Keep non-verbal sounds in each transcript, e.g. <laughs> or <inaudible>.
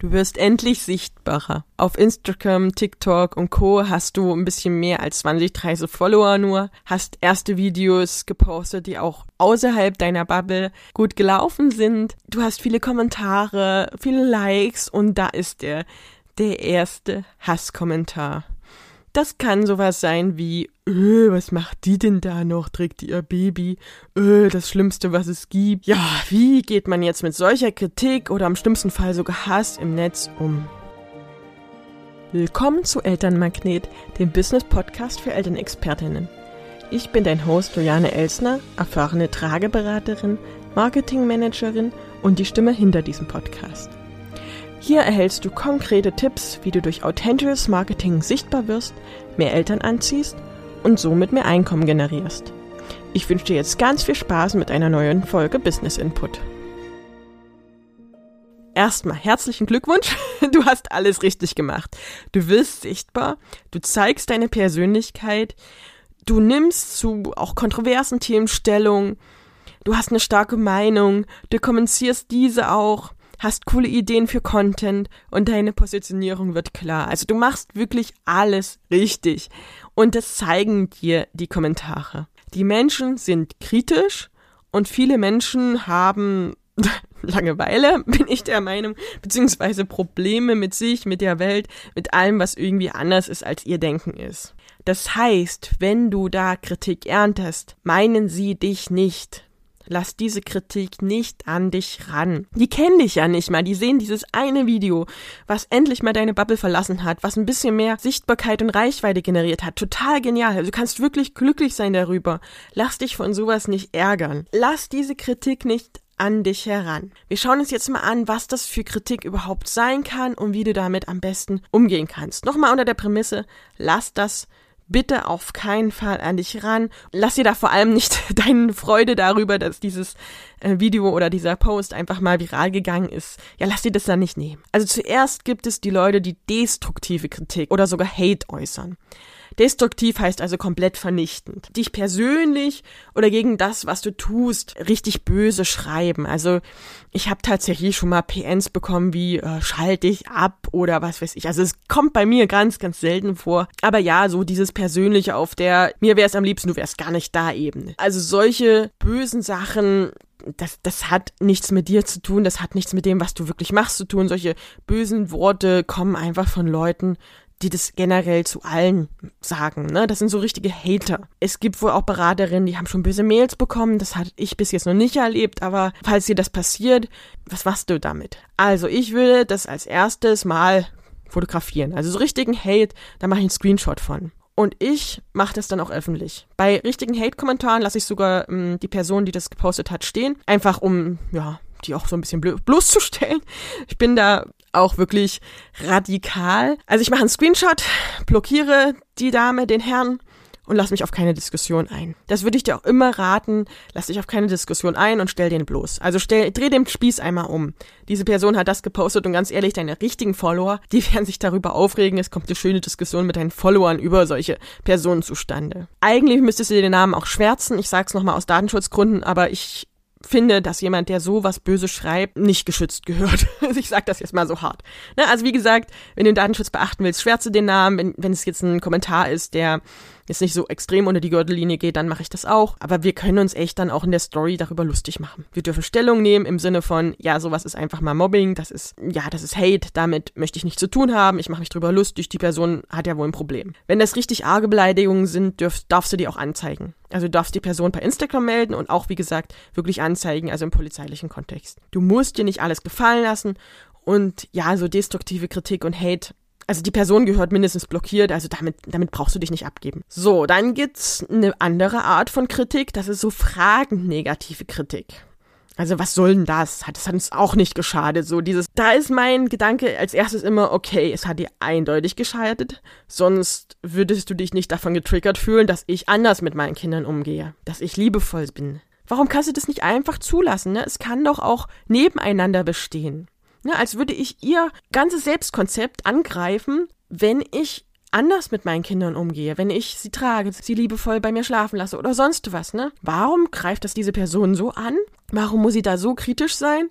Du wirst endlich sichtbarer. Auf Instagram, TikTok und Co. hast du ein bisschen mehr als 20, 30 Follower nur, hast erste Videos gepostet, die auch außerhalb deiner Bubble gut gelaufen sind. Du hast viele Kommentare, viele Likes und da ist der, der erste Hasskommentar. Das kann sowas sein wie, äh, was macht die denn da noch? Trägt die ihr Baby? Äh, das Schlimmste, was es gibt. Ja, wie geht man jetzt mit solcher Kritik oder am schlimmsten Fall sogar Hass im Netz um? Willkommen zu Elternmagnet, dem Business-Podcast für Elternexpertinnen. Ich bin dein Host Juliane Elsner, erfahrene Trageberaterin, Marketingmanagerin und die Stimme hinter diesem Podcast. Hier erhältst du konkrete Tipps, wie du durch authentisches Marketing sichtbar wirst, mehr Eltern anziehst und somit mehr Einkommen generierst. Ich wünsche dir jetzt ganz viel Spaß mit einer neuen Folge Business Input. Erstmal herzlichen Glückwunsch, <laughs> du hast alles richtig gemacht. Du wirst sichtbar, du zeigst deine Persönlichkeit, du nimmst zu auch kontroversen Themen Stellung, du hast eine starke Meinung, du kommunizierst diese auch hast coole Ideen für Content und deine Positionierung wird klar. Also du machst wirklich alles richtig. Und das zeigen dir die Kommentare. Die Menschen sind kritisch und viele Menschen haben <laughs> Langeweile, <laughs> bin ich der Meinung, beziehungsweise Probleme mit sich, mit der Welt, mit allem, was irgendwie anders ist, als ihr Denken ist. Das heißt, wenn du da Kritik erntest, meinen sie dich nicht. Lass diese Kritik nicht an dich ran. Die kennen dich ja nicht mal. Die sehen dieses eine Video, was endlich mal deine Bubble verlassen hat, was ein bisschen mehr Sichtbarkeit und Reichweite generiert hat. Total genial. Also du kannst wirklich glücklich sein darüber. Lass dich von sowas nicht ärgern. Lass diese Kritik nicht an dich heran. Wir schauen uns jetzt mal an, was das für Kritik überhaupt sein kann und wie du damit am besten umgehen kannst. Nochmal unter der Prämisse, lass das bitte auf keinen Fall an dich ran. Lass dir da vor allem nicht <laughs> deine Freude darüber, dass dieses äh, Video oder dieser Post einfach mal viral gegangen ist. Ja, lass dir das dann nicht nehmen. Also zuerst gibt es die Leute, die destruktive Kritik oder sogar Hate äußern. Destruktiv heißt also komplett vernichtend. Dich persönlich oder gegen das, was du tust, richtig böse schreiben. Also ich habe tatsächlich schon mal PNs bekommen wie äh, schalt dich ab oder was weiß ich. Also es kommt bei mir ganz, ganz selten vor. Aber ja, so dieses Persönliche auf der mir wär's am liebsten, du wärst gar nicht da eben. Also solche bösen Sachen das, das hat nichts mit dir zu tun, das hat nichts mit dem, was du wirklich machst zu tun. Solche bösen Worte kommen einfach von Leuten, die das generell zu allen sagen. Ne? Das sind so richtige Hater. Es gibt wohl auch Beraterinnen, die haben schon böse Mails bekommen. Das hatte ich bis jetzt noch nicht erlebt, aber falls dir das passiert, was machst du damit? Also ich würde das als erstes mal fotografieren. Also so richtigen Hate, da mache ich einen Screenshot von. Und ich mache das dann auch öffentlich. Bei richtigen Hate-Kommentaren lasse ich sogar ähm, die Person, die das gepostet hat, stehen. Einfach um, ja, die auch so ein bisschen bloßzustellen. Ich bin da auch wirklich radikal. Also ich mache einen Screenshot, blockiere die Dame, den Herrn und lass mich auf keine Diskussion ein. Das würde ich dir auch immer raten, lass dich auf keine Diskussion ein und stell den bloß. Also stell, dreh den Spieß einmal um. Diese Person hat das gepostet und ganz ehrlich, deine richtigen Follower, die <laughs> werden sich darüber aufregen. Es kommt eine schöne Diskussion mit deinen Followern über solche Personen zustande. Eigentlich müsstest du dir den Namen auch schwärzen. Ich sag's nochmal aus Datenschutzgründen, aber ich finde, dass jemand, der sowas böse schreibt, nicht geschützt gehört. <laughs> ich sag das jetzt mal so hart. Ne? Also wie gesagt, wenn du den Datenschutz beachten willst, schwärze den Namen. Wenn, wenn es jetzt ein Kommentar ist, der jetzt nicht so extrem unter die Gürtellinie geht, dann mache ich das auch. Aber wir können uns echt dann auch in der Story darüber lustig machen. Wir dürfen Stellung nehmen im Sinne von, ja, sowas ist einfach mal Mobbing, das ist, ja, das ist Hate, damit möchte ich nichts zu tun haben, ich mache mich drüber lustig, die Person hat ja wohl ein Problem. Wenn das richtig arge Beleidigungen sind, dürf, darfst du die auch anzeigen. Also du darfst die Person per Instagram melden und auch, wie gesagt, wirklich anzeigen, also im polizeilichen Kontext. Du musst dir nicht alles gefallen lassen und ja, so destruktive Kritik und Hate also die Person gehört mindestens blockiert, also damit, damit brauchst du dich nicht abgeben. So, dann gibt's eine andere Art von Kritik, das ist so fragend negative Kritik. Also was soll denn das? Hat es uns auch nicht geschadet. So dieses, da ist mein Gedanke als erstes immer, okay, es hat dir eindeutig geschadet, sonst würdest du dich nicht davon getriggert fühlen, dass ich anders mit meinen Kindern umgehe, dass ich liebevoll bin. Warum kannst du das nicht einfach zulassen? Ne? Es kann doch auch nebeneinander bestehen. Ne, als würde ich ihr ganzes Selbstkonzept angreifen, wenn ich anders mit meinen Kindern umgehe, wenn ich sie trage, sie liebevoll bei mir schlafen lasse oder sonst was, ne? Warum greift das diese Person so an? Warum muss sie da so kritisch sein?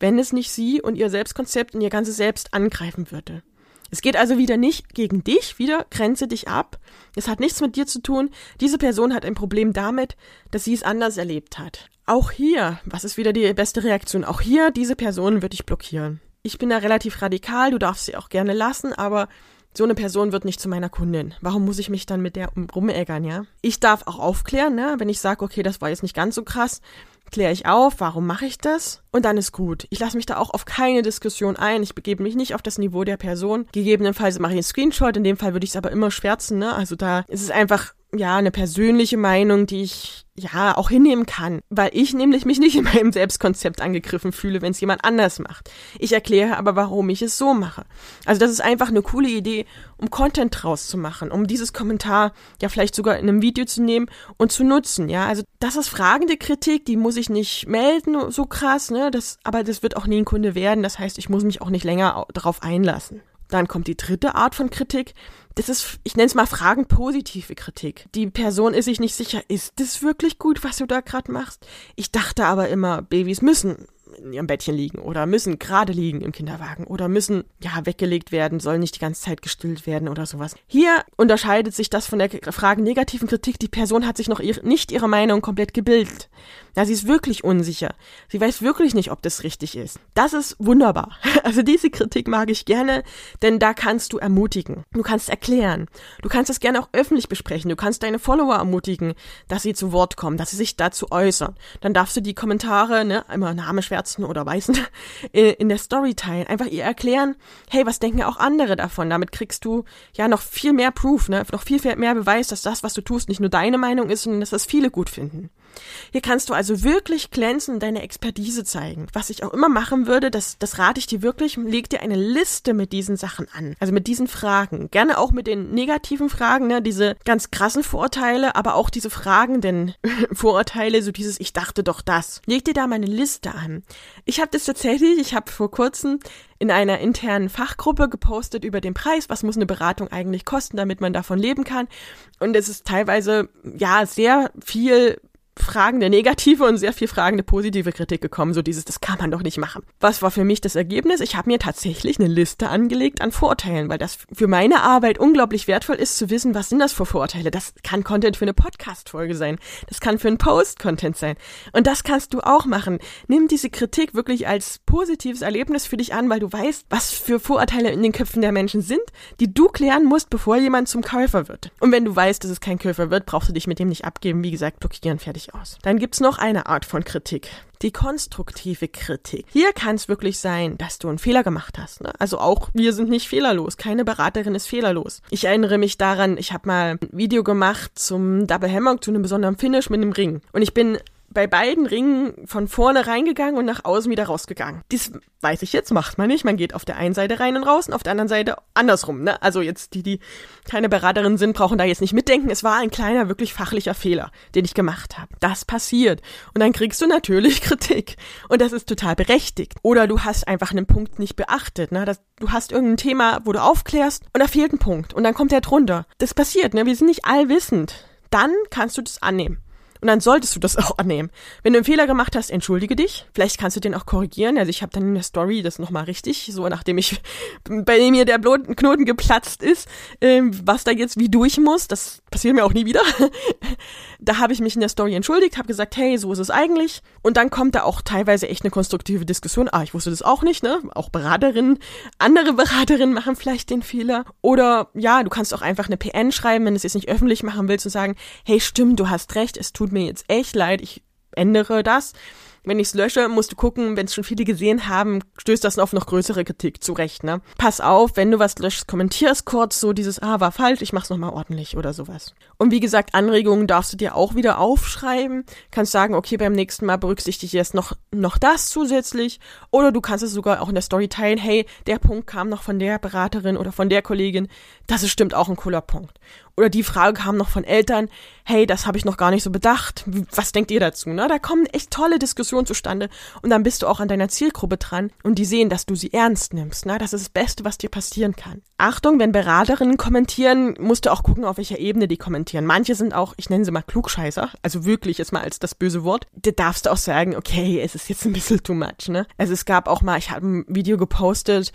wenn es nicht sie und ihr Selbstkonzept und ihr ganzes Selbst angreifen würde. Es geht also wieder nicht gegen dich, wieder grenze dich ab. Es hat nichts mit dir zu tun. Diese Person hat ein Problem damit, dass sie es anders erlebt hat. Auch hier, was ist wieder die beste Reaktion? Auch hier, diese Person würde ich blockieren. Ich bin da relativ radikal, du darfst sie auch gerne lassen, aber so eine Person wird nicht zu meiner Kundin. Warum muss ich mich dann mit der rumäggern, ja? Ich darf auch aufklären, ne? Wenn ich sage, okay, das war jetzt nicht ganz so krass, kläre ich auf, warum mache ich das? Und dann ist gut. Ich lasse mich da auch auf keine Diskussion ein. Ich begebe mich nicht auf das Niveau der Person. Gegebenenfalls mache ich einen Screenshot. In dem Fall würde ich es aber immer schwärzen, ne? Also da ist es einfach ja, eine persönliche Meinung, die ich ja auch hinnehmen kann, weil ich nämlich mich nicht in meinem Selbstkonzept angegriffen fühle, wenn es jemand anders macht. Ich erkläre aber, warum ich es so mache. Also das ist einfach eine coole Idee, um Content draus zu machen, um dieses Kommentar ja vielleicht sogar in einem Video zu nehmen und zu nutzen, ja. Also das ist fragende Kritik, die muss ich nicht melden, so krass, ne, das, aber das wird auch nie ein Kunde werden, das heißt, ich muss mich auch nicht länger darauf einlassen. Dann kommt die dritte Art von Kritik. Das ist, ich nenne es mal fragend positive Kritik. Die Person ist sich nicht sicher, ist das wirklich gut, was du da gerade machst? Ich dachte aber immer, Babys müssen in ihrem Bettchen liegen oder müssen gerade liegen im Kinderwagen oder müssen ja weggelegt werden, sollen nicht die ganze Zeit gestillt werden oder sowas. Hier unterscheidet sich das von der Frage negativen Kritik. Die Person hat sich noch ihr, nicht ihre Meinung komplett gebildet. Ja, sie ist wirklich unsicher. Sie weiß wirklich nicht, ob das richtig ist. Das ist wunderbar. <laughs> Also diese Kritik mag ich gerne, denn da kannst du ermutigen. Du kannst erklären. Du kannst es gerne auch öffentlich besprechen. Du kannst deine Follower ermutigen, dass sie zu Wort kommen, dass sie sich dazu äußern. Dann darfst du die Kommentare, ne, immer Name schwärzen oder weißen, <laughs> in der Story teilen. Einfach ihr erklären, hey, was denken auch andere davon? Damit kriegst du ja noch viel mehr Proof, ne, noch viel, viel mehr Beweis, dass das, was du tust, nicht nur deine Meinung ist, sondern dass das viele gut finden. Hier kannst du also wirklich glänzen deine Expertise zeigen. Was ich auch immer machen würde, das, das rate ich dir wirklich, leg dir eine Liste mit diesen Sachen an. Also mit diesen Fragen. Gerne auch mit den negativen Fragen, ne, diese ganz krassen Vorurteile, aber auch diese fragenden <laughs> Vorurteile, so dieses Ich dachte doch das. Leg dir da mal eine Liste an. Ich habe das tatsächlich, ich habe vor kurzem in einer internen Fachgruppe gepostet über den Preis, was muss eine Beratung eigentlich kosten, damit man davon leben kann. Und es ist teilweise ja sehr viel fragende negative und sehr viel fragende positive Kritik gekommen, so dieses, das kann man doch nicht machen. Was war für mich das Ergebnis? Ich habe mir tatsächlich eine Liste angelegt an Vorurteilen, weil das für meine Arbeit unglaublich wertvoll ist zu wissen, was sind das für Vorurteile. Das kann Content für eine Podcast-Folge sein, das kann für ein Post-Content sein. Und das kannst du auch machen. Nimm diese Kritik wirklich als positives Erlebnis für dich an, weil du weißt, was für Vorurteile in den Köpfen der Menschen sind, die du klären musst, bevor jemand zum Käufer wird. Und wenn du weißt, dass es kein Käufer wird, brauchst du dich mit dem nicht abgeben. Wie gesagt, blockieren, fertig fertig aus. Dann gibt's noch eine Art von Kritik. Die konstruktive Kritik. Hier kann es wirklich sein, dass du einen Fehler gemacht hast. Ne? Also auch wir sind nicht fehlerlos. Keine Beraterin ist fehlerlos. Ich erinnere mich daran, ich habe mal ein Video gemacht zum Double Hammock, zu einem besonderen Finish mit einem Ring. Und ich bin bei beiden Ringen von vorne reingegangen und nach außen wieder rausgegangen. Dies weiß ich jetzt, macht man nicht. Man geht auf der einen Seite rein und raus und auf der anderen Seite andersrum. Ne? Also jetzt die, die keine Beraterin sind, brauchen da jetzt nicht mitdenken. Es war ein kleiner, wirklich fachlicher Fehler, den ich gemacht habe. Das passiert. Und dann kriegst du natürlich <laughs> Kritik. Und das ist total berechtigt. Oder du hast einfach einen Punkt nicht beachtet. Ne? Das, du hast irgendein Thema, wo du aufklärst und da fehlt ein Punkt. Und dann kommt der drunter. Das passiert. Ne? Wir sind nicht allwissend. Dann kannst du das annehmen. Und dann solltest du das <laughs> auch annehmen. Wenn du einen Fehler gemacht hast, entschuldige dich. Vielleicht kannst du den auch korrigieren. Also ich habe dann in der Story das nochmal richtig, so nachdem ich <laughs> bei mir der Knoten geplatzt ist, ähm, was da jetzt wie durch muss. Das passiert mir auch nie wieder. <laughs> da habe ich mich in der Story entschuldigt, habe gesagt, hey, so ist es eigentlich. Und dann kommt da auch teilweise echt eine konstruktive Diskussion. Ah, ich wusste das auch nicht, ne? Auch Beraterinnen, andere Beraterinnen machen vielleicht den Fehler. Oder ja, du kannst auch einfach eine PN schreiben, wenn du es jetzt nicht öffentlich machen willst und sagen, hey, stimmt, du hast recht, es tut mir jetzt echt leid, ich ändere das. Wenn ich es lösche, musst du gucken, wenn es schon viele gesehen haben, stößt das auf noch größere Kritik zurecht, ne? Pass auf, wenn du was löschst, kommentierst kurz so dieses, ah, war falsch, ich mach's nochmal ordentlich oder sowas. Und wie gesagt, Anregungen darfst du dir auch wieder aufschreiben. Kannst sagen, okay, beim nächsten Mal berücksichtige ich jetzt noch, noch das zusätzlich. Oder du kannst es sogar auch in der Story teilen, hey, der Punkt kam noch von der Beraterin oder von der Kollegin. Das ist stimmt auch ein cooler Punkt. Oder die Frage kam noch von Eltern, hey, das habe ich noch gar nicht so bedacht. Was denkt ihr dazu? Ne? Da kommen echt tolle Diskussionen zustande und dann bist du auch an deiner Zielgruppe dran und die sehen, dass du sie ernst nimmst. Ne? Das ist das Beste, was dir passieren kann. Achtung, wenn Beraterinnen kommentieren, musst du auch gucken, auf welcher Ebene die kommentieren. Manche sind auch, ich nenne sie mal Klugscheißer, also wirklich jetzt mal als das böse Wort. Da darfst du auch sagen, okay, es ist jetzt ein bisschen too much. Ne? Also es gab auch mal, ich habe ein Video gepostet,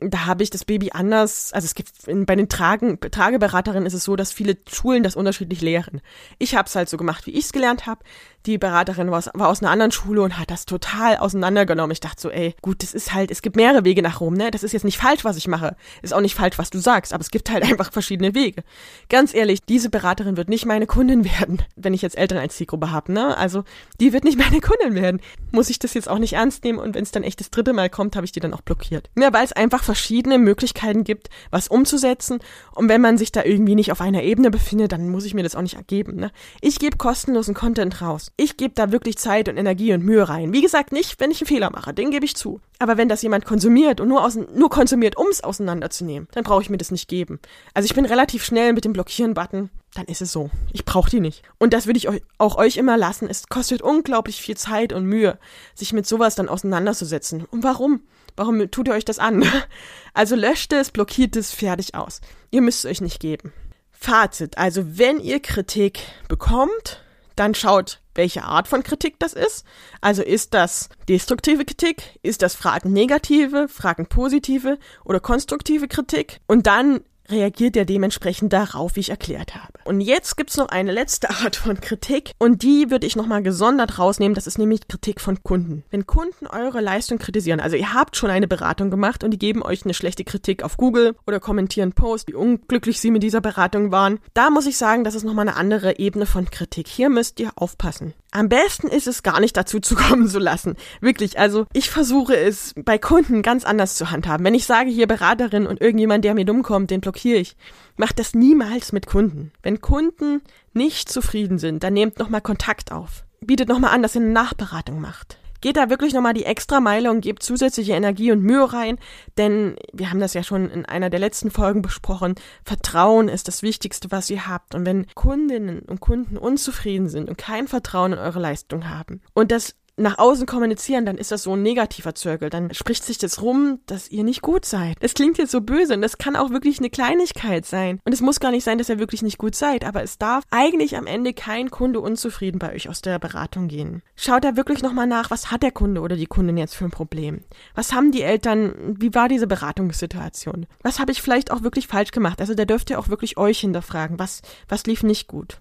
da habe ich das Baby anders, also es gibt in, bei den Tragen, Trageberaterinnen ist es so, dass viele Schulen das unterschiedlich lehren. Ich habe es halt so gemacht, wie ich es gelernt habe die Beraterin war aus, war aus einer anderen Schule und hat das total auseinandergenommen. Ich dachte so, ey, gut, das ist halt, es gibt mehrere Wege nach Rom, ne? Das ist jetzt nicht falsch, was ich mache. Ist auch nicht falsch, was du sagst, aber es gibt halt <laughs> einfach verschiedene Wege. Ganz ehrlich, diese Beraterin wird nicht meine Kundin werden, wenn ich jetzt Eltern als Zielgruppe habe, ne? Also, die wird nicht <laughs> meine Kundin werden. Muss ich das jetzt auch nicht ernst nehmen und wenn es dann echt das dritte Mal kommt, habe ich die dann auch blockiert. Ja, weil es einfach verschiedene Möglichkeiten gibt, was umzusetzen und wenn man sich da irgendwie nicht auf einer Ebene befindet, dann muss ich mir das auch nicht ergeben, ne? Ich gebe kostenlosen Content raus. Ich gebe da wirklich Zeit und Energie und Mühe rein. Wie gesagt, nicht, wenn ich einen Fehler mache, den gebe ich zu. Aber wenn das jemand konsumiert und nur, aus, nur konsumiert, um es auseinanderzunehmen, dann brauche ich mir das nicht geben. Also ich bin relativ schnell mit dem Blockieren-Button, dann ist es so. Ich brauche die nicht. Und das würde ich euch, auch euch immer lassen. Es kostet unglaublich viel Zeit und Mühe, sich mit sowas dann auseinanderzusetzen. Und warum? Warum tut ihr euch das an? <laughs> Also löscht es, blockiert es, fertig aus. Ihr müsst es euch nicht geben. Fazit. Also wenn ihr Kritik bekommt, dann schaut, welche Art von Kritik das ist. Also ist das destruktive Kritik? Ist das Fragen negative, Fragen positive oder konstruktive Kritik? Und dann reagiert er dementsprechend darauf, wie ich erklärt habe. Und jetzt gibt's noch eine letzte <laughs> Art von Kritik und die würde ich nochmal gesondert rausnehmen. Das ist nämlich Kritik von Kunden. Wenn Kunden eure Leistung kritisieren, also ihr habt schon eine Beratung gemacht und die geben euch eine schlechte Kritik auf Google oder kommentieren Post, wie unglücklich sie mit dieser Beratung waren, da muss ich sagen, das ist nochmal eine andere Ebene von Kritik. Hier müsst ihr aufpassen. Am besten ist es gar nicht dazu zu kommen zu lassen. Wirklich, also ich versuche es bei Kunden ganz anders zu handhaben. Wenn ich sage hier Beraterin und irgendjemand, der mir dumm kommt, den blockiere ich. Macht das niemals mit Kunden. Wenn Kunden nicht zufrieden sind, dann nehmt nochmal Kontakt auf. Bietet nochmal an, dass ihr eine Nachberatung macht geht da wirklich nochmal die extra Meile und gebt zusätzliche Energie und Mühe rein, denn wir haben das ja schon in einer der letzten Folgen besprochen. Vertrauen ist das Wichtigste, was ihr habt. Und wenn Kundinnen und Kunden unzufrieden sind und kein Vertrauen in eure Leistung haben und das nach außen kommunizieren, dann ist das so ein negativer Zirkel. Dann spricht sich das rum, dass ihr nicht gut seid. Das klingt jetzt so böse und das kann auch wirklich eine Kleinigkeit sein. Und es muss gar nicht sein, dass ihr wirklich nicht gut seid, aber es darf eigentlich am Ende kein Kunde unzufrieden bei euch aus der Beratung gehen. Schaut da wirklich nochmal nach, was hat der Kunde oder die Kundin jetzt für ein Problem? Was haben die Eltern, wie war diese Beratungssituation? Was habe ich vielleicht auch wirklich falsch gemacht? Also da dürft ihr auch wirklich euch hinterfragen, was, was lief nicht gut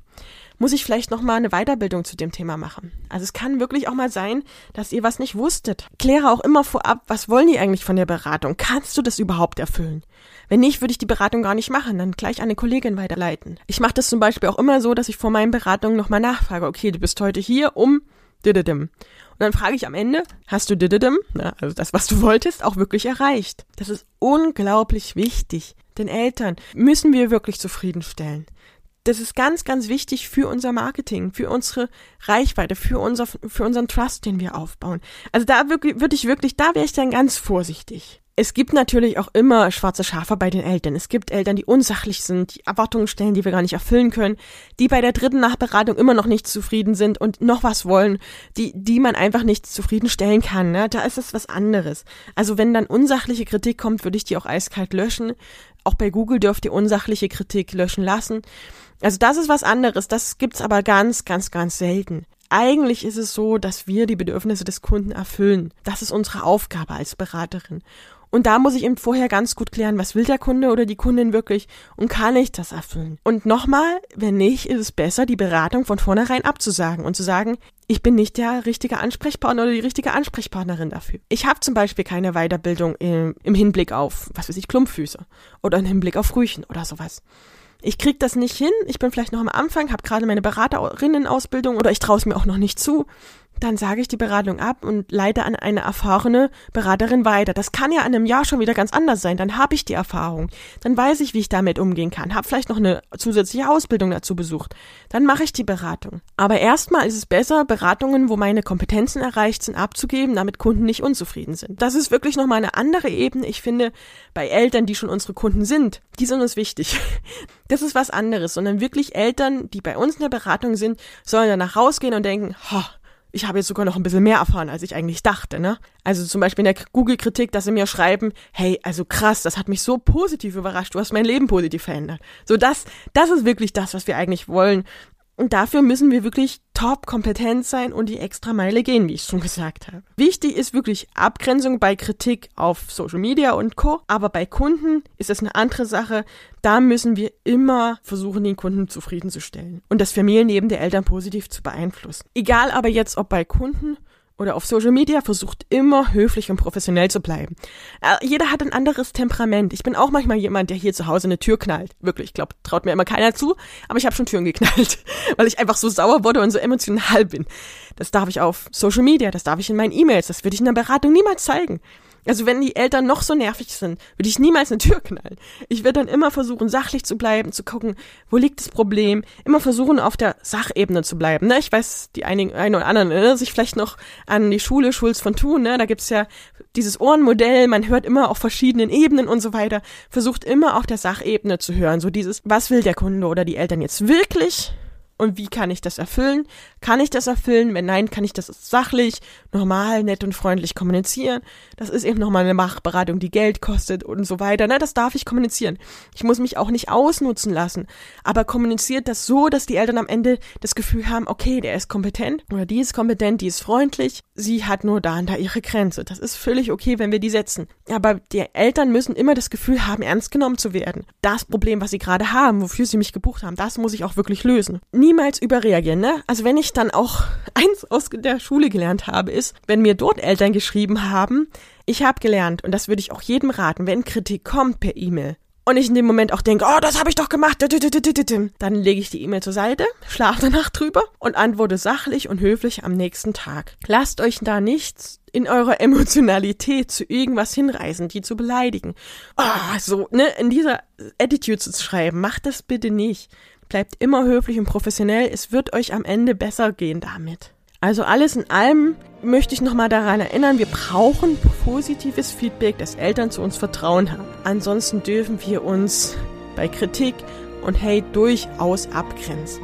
muss ich vielleicht noch mal eine Weiterbildung zu dem Thema machen. Also es kann wirklich auch mal sein, dass ihr was nicht wusstet. Kläre auch immer vorab, was wollen die eigentlich von der Beratung? Kannst du das überhaupt erfüllen? Wenn nicht, würde ich die Beratung gar nicht machen, dann gleich an eine Kollegin weiterleiten. Ich mache das zum Beispiel auch immer so, dass ich vor meinen Beratungen nochmal nachfrage, okay, du bist heute hier um dididim. Und dann frage ich am Ende, hast du dididim, also das, was du wolltest, auch wirklich erreicht? Das ist unglaublich wichtig. Den Eltern müssen wir wirklich zufriedenstellen das ist ganz, ganz wichtig für unser Marketing, für unsere Reichweite, für unser, für unseren Trust, den wir aufbauen. Also da wirklich, würde ich wirklich, da wäre ich dann ganz vorsichtig. Es gibt natürlich auch immer schwarze Schafe bei den Eltern. Es gibt Eltern, die unsachlich sind, die Erwartungen stellen, die wir gar nicht erfüllen können, die bei der dritten Nachberatung immer noch nicht zufrieden sind und noch was wollen, die, die man einfach nicht zufriedenstellen kann. Ne? Da ist es was anderes. Also wenn dann unsachliche Kritik kommt, würde ich die auch eiskalt löschen. Auch bei Google dürft ihr unsachliche Kritik löschen lassen. Also das ist was anderes, das gibt's aber ganz, ganz, ganz selten. Eigentlich ist es so, dass wir die Bedürfnisse des Kunden erfüllen. Das ist unsere Aufgabe als Beraterin. Und da muss ich eben vorher ganz gut klären, was will der Kunde oder die Kundin wirklich und kann ich das erfüllen. Und nochmal, wenn nicht, ist es besser, die Beratung von vornherein abzusagen und zu sagen, ich bin nicht der richtige Ansprechpartner oder die richtige Ansprechpartnerin dafür. Ich habe zum Beispiel keine Weiterbildung im, im Hinblick auf, was weiß ich, Klumpfüße oder im Hinblick auf Frühchen oder sowas. Ich krieg das nicht hin, ich bin vielleicht noch am Anfang, habe gerade meine Beraterinnen-Ausbildung oder ich traue es mir auch noch nicht zu, dann sage ich die Beratung ab und leite an eine erfahrene Beraterin weiter. Das kann ja in einem Jahr schon wieder ganz anders sein. Dann habe ich die Erfahrung. Dann weiß ich, wie ich damit umgehen kann. Habe vielleicht noch eine zusätzliche Ausbildung dazu besucht. Dann mache ich die Beratung. Aber erstmal ist es besser, Beratungen, wo meine Kompetenzen erreicht sind, abzugeben, damit Kunden nicht unzufrieden sind. Das ist wirklich nochmal eine andere Ebene. Ich finde, bei Eltern, die schon unsere Kunden sind, die sind uns wichtig. <laughs> Das ist was anderes, sondern wirklich Eltern, die bei uns in der Beratung sind, sollen danach rausgehen und denken, ha, ich habe jetzt sogar noch ein bisschen mehr erfahren, als ich eigentlich dachte, ne? Also zum Beispiel in der Google-Kritik, dass sie mir schreiben, hey, also krass, das hat mich so positiv überrascht, du hast mein Leben positiv verändert. So das, das ist wirklich das, was wir eigentlich wollen. Und dafür müssen wir wirklich top kompetent sein und die extra Meile gehen, wie ich schon gesagt habe. Wichtig ist wirklich Abgrenzung bei Kritik auf Social Media und Co. Aber bei Kunden ist es eine andere Sache. Da müssen wir immer versuchen, den Kunden zufriedenzustellen und das Familienleben der Eltern positiv zu beeinflussen. Egal aber jetzt, ob bei Kunden oder auf Social Media versucht immer höflich und professionell zu bleiben. Äh, jeder hat ein anderes Temperament. Ich bin auch manchmal jemand, der hier zu Hause eine Tür knallt. Wirklich, ich glaube, traut mir immer keiner zu, aber ich habe schon Türen geknallt, <laughs> weil ich einfach so sauer wurde und so emotional bin. Das darf ich auf Social Media, das darf ich in meinen E-Mails, das würde ich in der Beratung niemals zeigen. Also wenn die Eltern noch so nervig sind, würde ich niemals eine Tür knallen. Ich werde dann immer versuchen, sachlich zu bleiben, zu gucken, wo liegt das Problem, immer versuchen, auf der Sachebene zu bleiben. Ne? Ich weiß, die einigen, einen oder anderen erinnern sich vielleicht noch an die Schule Schulz von Thun, ne? Da gibt's ja dieses Ohrenmodell, man hört immer auf verschiedenen Ebenen und so weiter, versucht immer auf der Sachebene zu hören. So dieses, was will der Kunde oder die Eltern jetzt wirklich? Und wie kann ich das erfüllen? Kann ich das erfüllen? Wenn nein, kann ich das sachlich, normal, nett und freundlich kommunizieren? Das ist eben nochmal eine Machberatung, die Geld kostet und so weiter. Ne, das darf ich kommunizieren. Ich muss mich auch nicht ausnutzen lassen. Aber kommuniziert das so, dass die Eltern am Ende das Gefühl haben, okay, der ist kompetent oder die ist kompetent, die ist freundlich. Sie hat nur da und da ihre Grenze. Das ist völlig okay, wenn wir die setzen. Aber die Eltern müssen immer das Gefühl haben, ernst genommen zu werden. Das Problem, was sie gerade haben, wofür sie mich gebucht haben, das muss ich auch wirklich lösen niemals überreagieren, ne? Also wenn ich dann auch <laughs> eins aus der Schule gelernt habe, ist, wenn mir dort Eltern geschrieben haben, ich habe gelernt, und das würde ich auch jedem raten, wenn Kritik kommt per E-Mail, und ich in dem Moment auch denke, oh, das habe ich doch gemacht, dann lege ich die E-Mail zur Seite, schlafe danach drüber und antworte sachlich und höflich am nächsten Tag. Lasst euch da nichts in eurer Emotionalität zu irgendwas hinreißen, die zu beleidigen. Oh, so, ne, in dieser Attitude zu schreiben, macht das bitte nicht. Bleibt immer höflich und professionell. Es wird euch am Ende besser gehen damit. Also alles in allem möchte ich nochmal daran erinnern, wir brauchen positives Feedback, dass Eltern zu uns Vertrauen haben. Ansonsten dürfen wir uns bei Kritik und Hate durchaus abgrenzen.